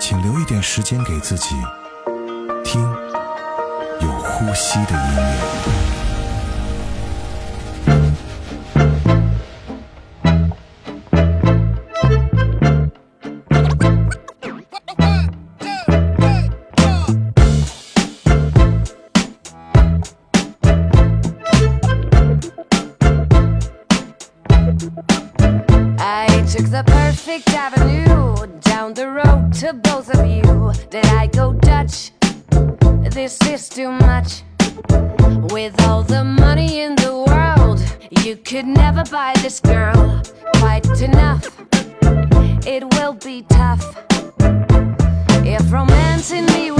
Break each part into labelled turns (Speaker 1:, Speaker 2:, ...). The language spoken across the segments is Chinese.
Speaker 1: 请留一点时间给自己，听有呼吸的音乐。
Speaker 2: Buy this girl quite enough. It will be tough. If romancing me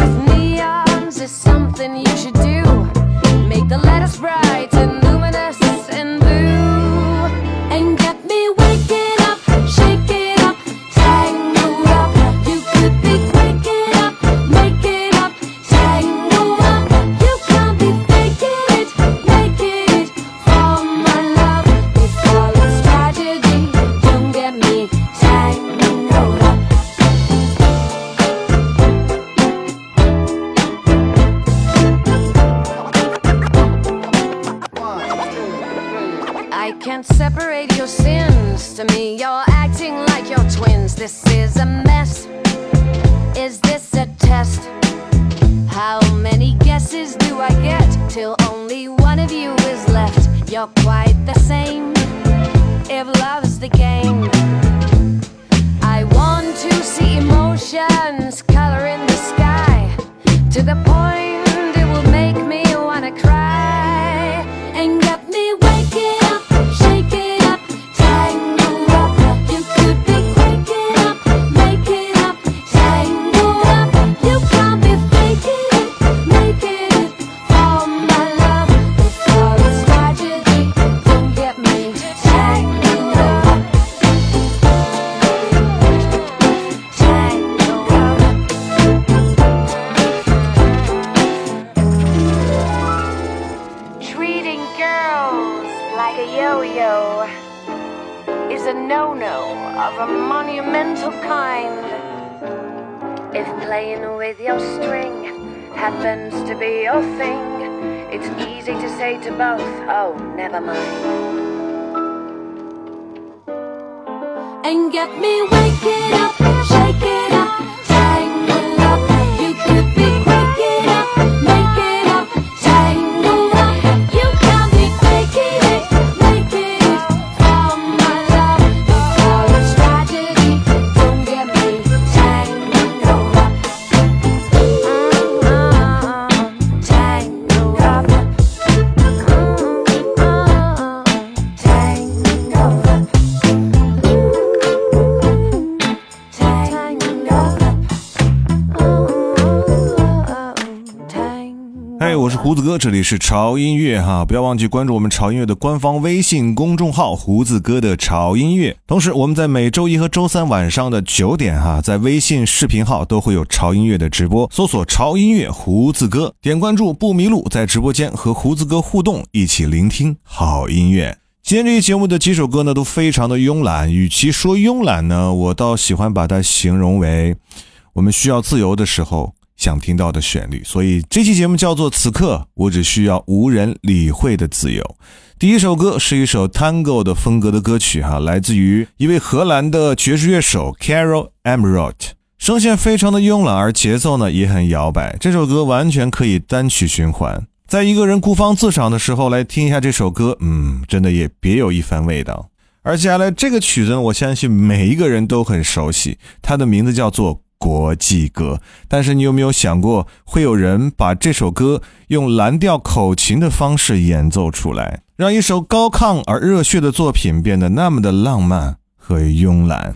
Speaker 2: acting like you're twins. This is a mess. Is this a test? How many guesses do I get till only one of you is left? You're quite the same. If love's the game, I want to see emotions color in the sky to the point it will make me wanna cry and get both, oh, never mind. And get me waking up,
Speaker 1: 这里是潮音乐哈，不要忘记关注我们潮音乐的官方微信公众号“胡子哥的潮音乐”。同时，我们在每周一和周三晚上的九点哈，在微信视频号都会有潮音乐的直播，搜索“潮音乐胡子哥”，点关注不迷路，在直播间和胡子哥互动，一起聆听好音乐。今天这期节目的几首歌呢，都非常的慵懒。与其说慵懒呢，我倒喜欢把它形容为我们需要自由的时候想听到的旋律。所以这期节目叫做《此刻我只需要无人理会的自由》。第一首歌是一首 Tango 的风格的歌曲，哈，来自于一位荷兰的爵士乐手 Carol Emerald，声线非常的慵懒，而节奏呢也很摇摆。这首歌完全可以单曲循环。在一个人孤芳自赏的时候来听一下这首歌，嗯，真的也别有一番味道。而接下来这个曲子呢，我相信每一个人都很熟悉，它的名字叫做《国际歌》。但是你有没有想过，会有人把这首歌用蓝调口琴的方式演奏出来，让一首高亢而热血的作品变得那么的浪漫和慵懒？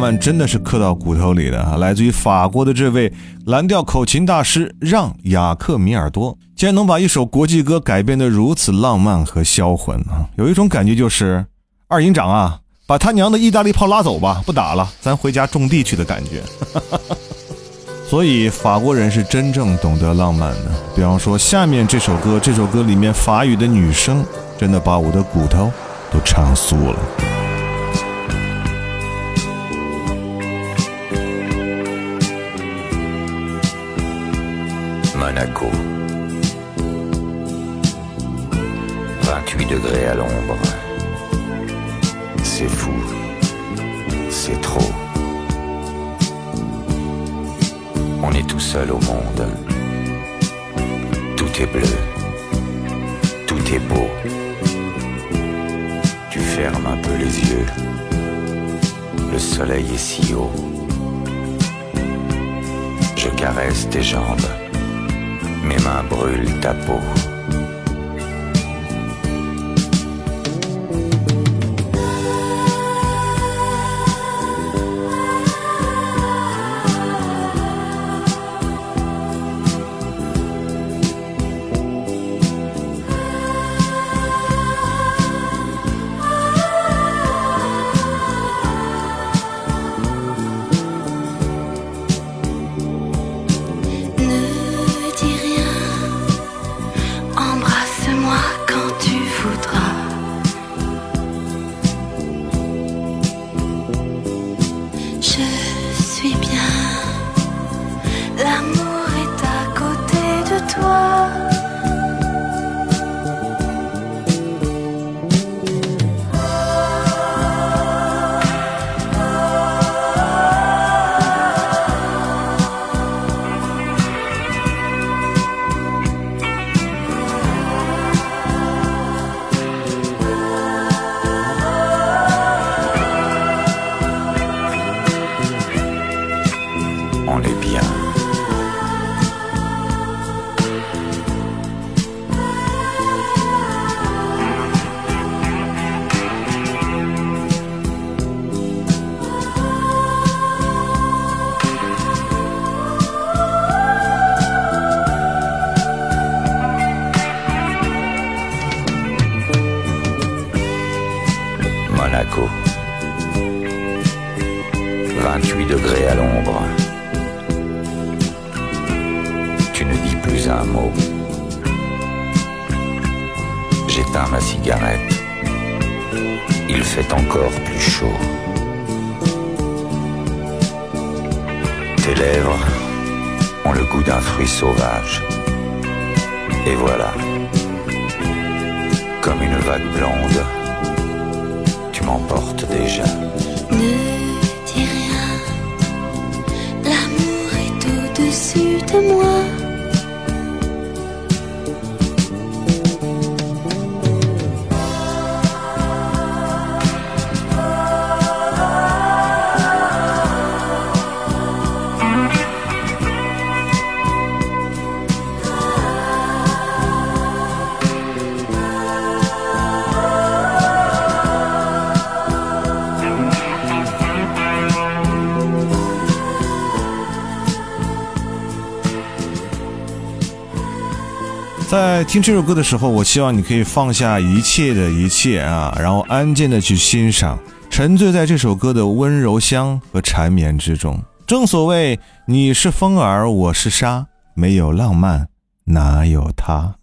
Speaker 1: 漫真的是刻到骨头里的啊！来自于法国的这位蓝调口琴大师让·雅克米尔多，竟然能把一首国际歌改编得如此浪漫和销魂啊！有一种感觉就是二营长啊，把他娘的意大利炮拉走吧，不打了，咱回家种地去的感觉。所以法国人是真正懂得浪漫的。比方说下面这首歌，这首歌里面法语的女声真的把我的骨头都唱酥了。
Speaker 3: Monaco. 28 degrés à l'ombre. C'est fou. C'est trop. On est tout seul au monde. Tout est bleu. Tout est beau. Tu fermes un peu les yeux. Le soleil est si haut. Je caresse tes jambes mes mains brûlent ta peau. 28 degrés à l'ombre. Tu ne dis plus un mot. J'éteins ma cigarette. Il fait encore plus chaud. Tes lèvres ont le goût d'un fruit sauvage. Et voilà, comme une vague blonde, tu m'emportes déjà.
Speaker 4: De moi.
Speaker 1: 在听这首歌的时候，我希望你可以放下一切的一切啊，然后安静的去欣赏，沉醉在这首歌的温柔乡和缠绵之中。正所谓，你是风儿，我是沙，没有浪漫，哪有他？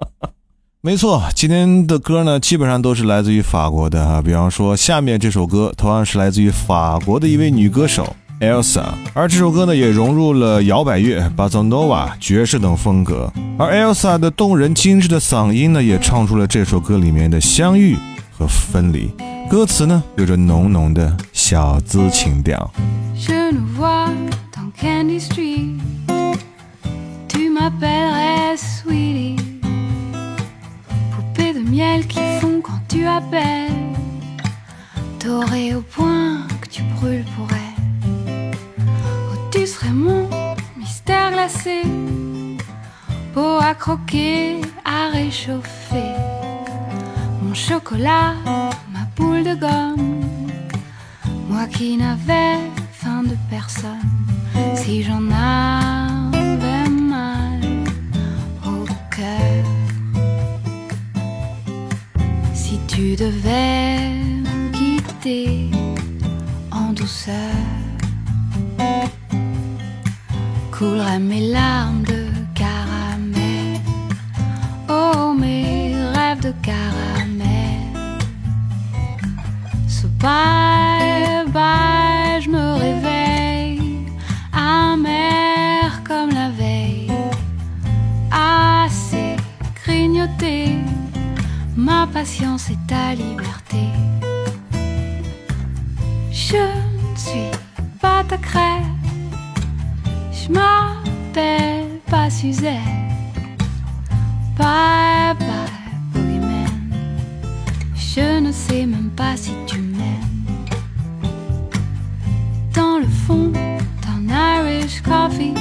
Speaker 1: 没错，今天的歌呢，基本上都是来自于法国的啊。比方说，下面这首歌同样是来自于法国的一位女歌手 Elsa，而这首歌呢，也融入了摇摆乐、巴佐诺瓦、爵士等风格。而 Elsa 的动人精致的嗓音呢，也唱出了这首歌里面的相遇和分离。歌词呢，有着浓浓的小资情调。
Speaker 5: Tu serais mon mystère glacé. Peau à croquer, à réchauffer. Mon chocolat, ma boule de gomme. Moi qui n'avais faim de personne, si j'en avais mal au cœur. Si tu devais quitter en douceur, couleraient mes larmes de caramel. Oh, mes rêves de caramel. Ce bye bye, je me réveille, amer comme la veille, assez grignoté. Ma patience est ta liberté. Bye bye, boogeyman. Je ne sais même pas si tu m'aimes. Dans le fond d'un Irish coffee,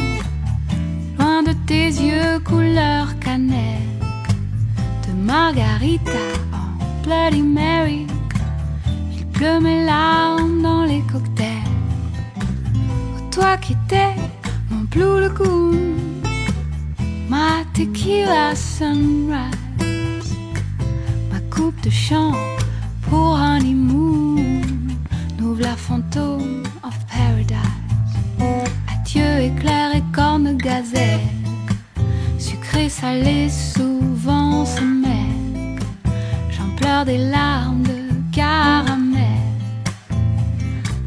Speaker 5: loin de tes yeux couleur cannelle, de margarita en Bloody Mary, il pleut mes larmes dans les cocktails. Oh, toi qui étais mon Blue Lagoon, tequila sunrise, ma coupe de champ pour honeymoon, nous la fantôme of paradise. Adieu éclair et corne gazelle, sucré salé souvent se mêle. J'en pleure des larmes de caramel,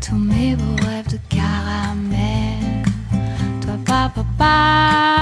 Speaker 5: tous mes beaux rêves de caramel. Toi papa pa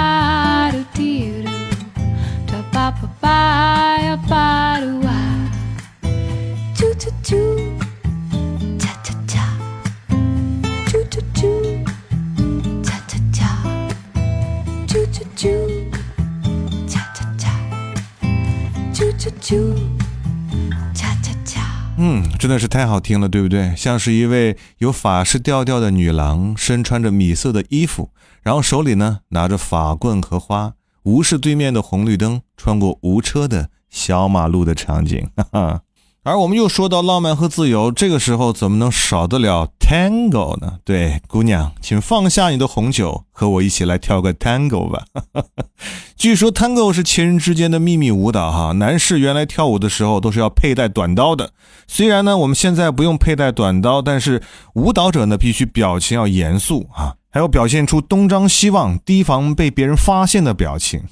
Speaker 1: 是太好听了，对不对？像是一位有法式调调的女郎，身穿着米色的衣服，然后手里呢拿着法棍和花，无视对面的红绿灯，穿过无车的小马路的场景，哈哈。而我们又说到浪漫和自由，这个时候怎么能少得了 tango 呢？对，姑娘，请放下你的红酒，和我一起来跳个 tango 吧。据说 tango 是情人之间的秘密舞蹈，哈，男士原来跳舞的时候都是要佩戴短刀的。虽然呢，我们现在不用佩戴短刀，但是舞蹈者呢必须表情要严肃啊，还要表现出东张西望、提防被别人发现的表情。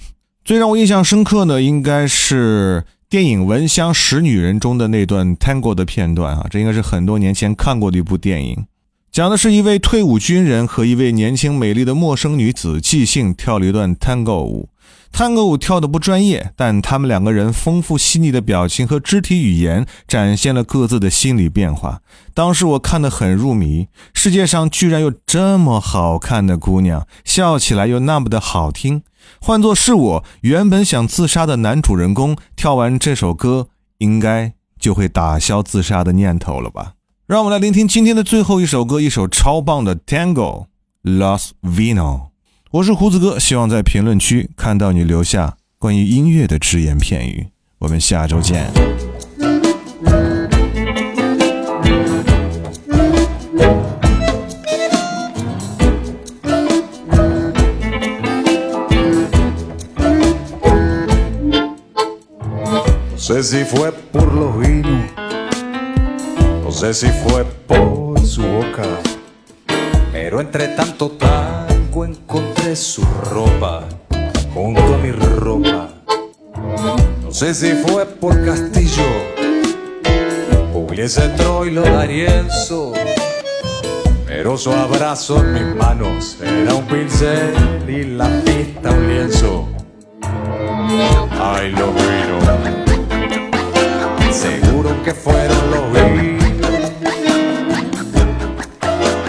Speaker 1: 最让我印象深刻的应该是电影《闻香识女人》中的那段 tango 的片段啊，这应该是很多年前看过的一部电影，讲的是一位退伍军人和一位年轻美丽的陌生女子即兴跳了一段 tango 舞。探戈舞跳得不专业，但他们两个人丰富细腻的表情和肢体语言展现了各自的心理变化。当时我看得很入迷，世界上居然有这么好看的姑娘，笑起来又那么的好听。换作是我，原本想自杀的男主人公，跳完这首歌，应该就会打消自杀的念头了吧？让我们来聆听今天的最后一首歌，一首超棒的 Tango Los Vino。我是胡子哥，希望在评论区看到你留下关于音乐的只言片语。我们下周见。
Speaker 6: Sé si fue por los vinos, no sé si fue por su boca, pero entre tanto tango encontré su ropa junto a mi ropa. No sé si fue por Castillo, Pugliese, Troilo, D'Arienzo, pero su abrazo en mis manos era un pincel y la pista un lienzo. Ay, lo vino. Que fueron los vinos.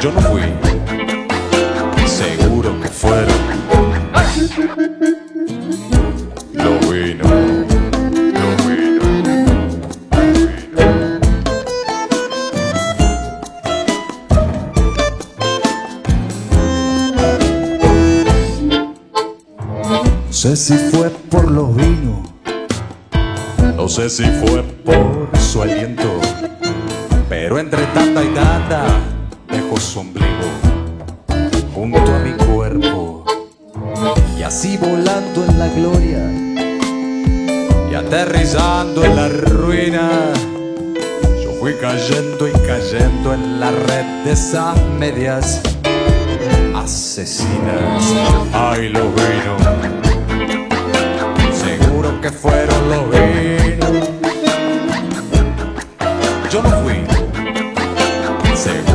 Speaker 6: Yo no fui. Seguro que fueron los vinos. Los vinos. No sé si fue por los vinos. No sé si fue en la ruina. Yo fui cayendo y cayendo en la red de esas medias asesinas. Ay, los vinos, seguro que fueron los vinos. Yo no fui, seguro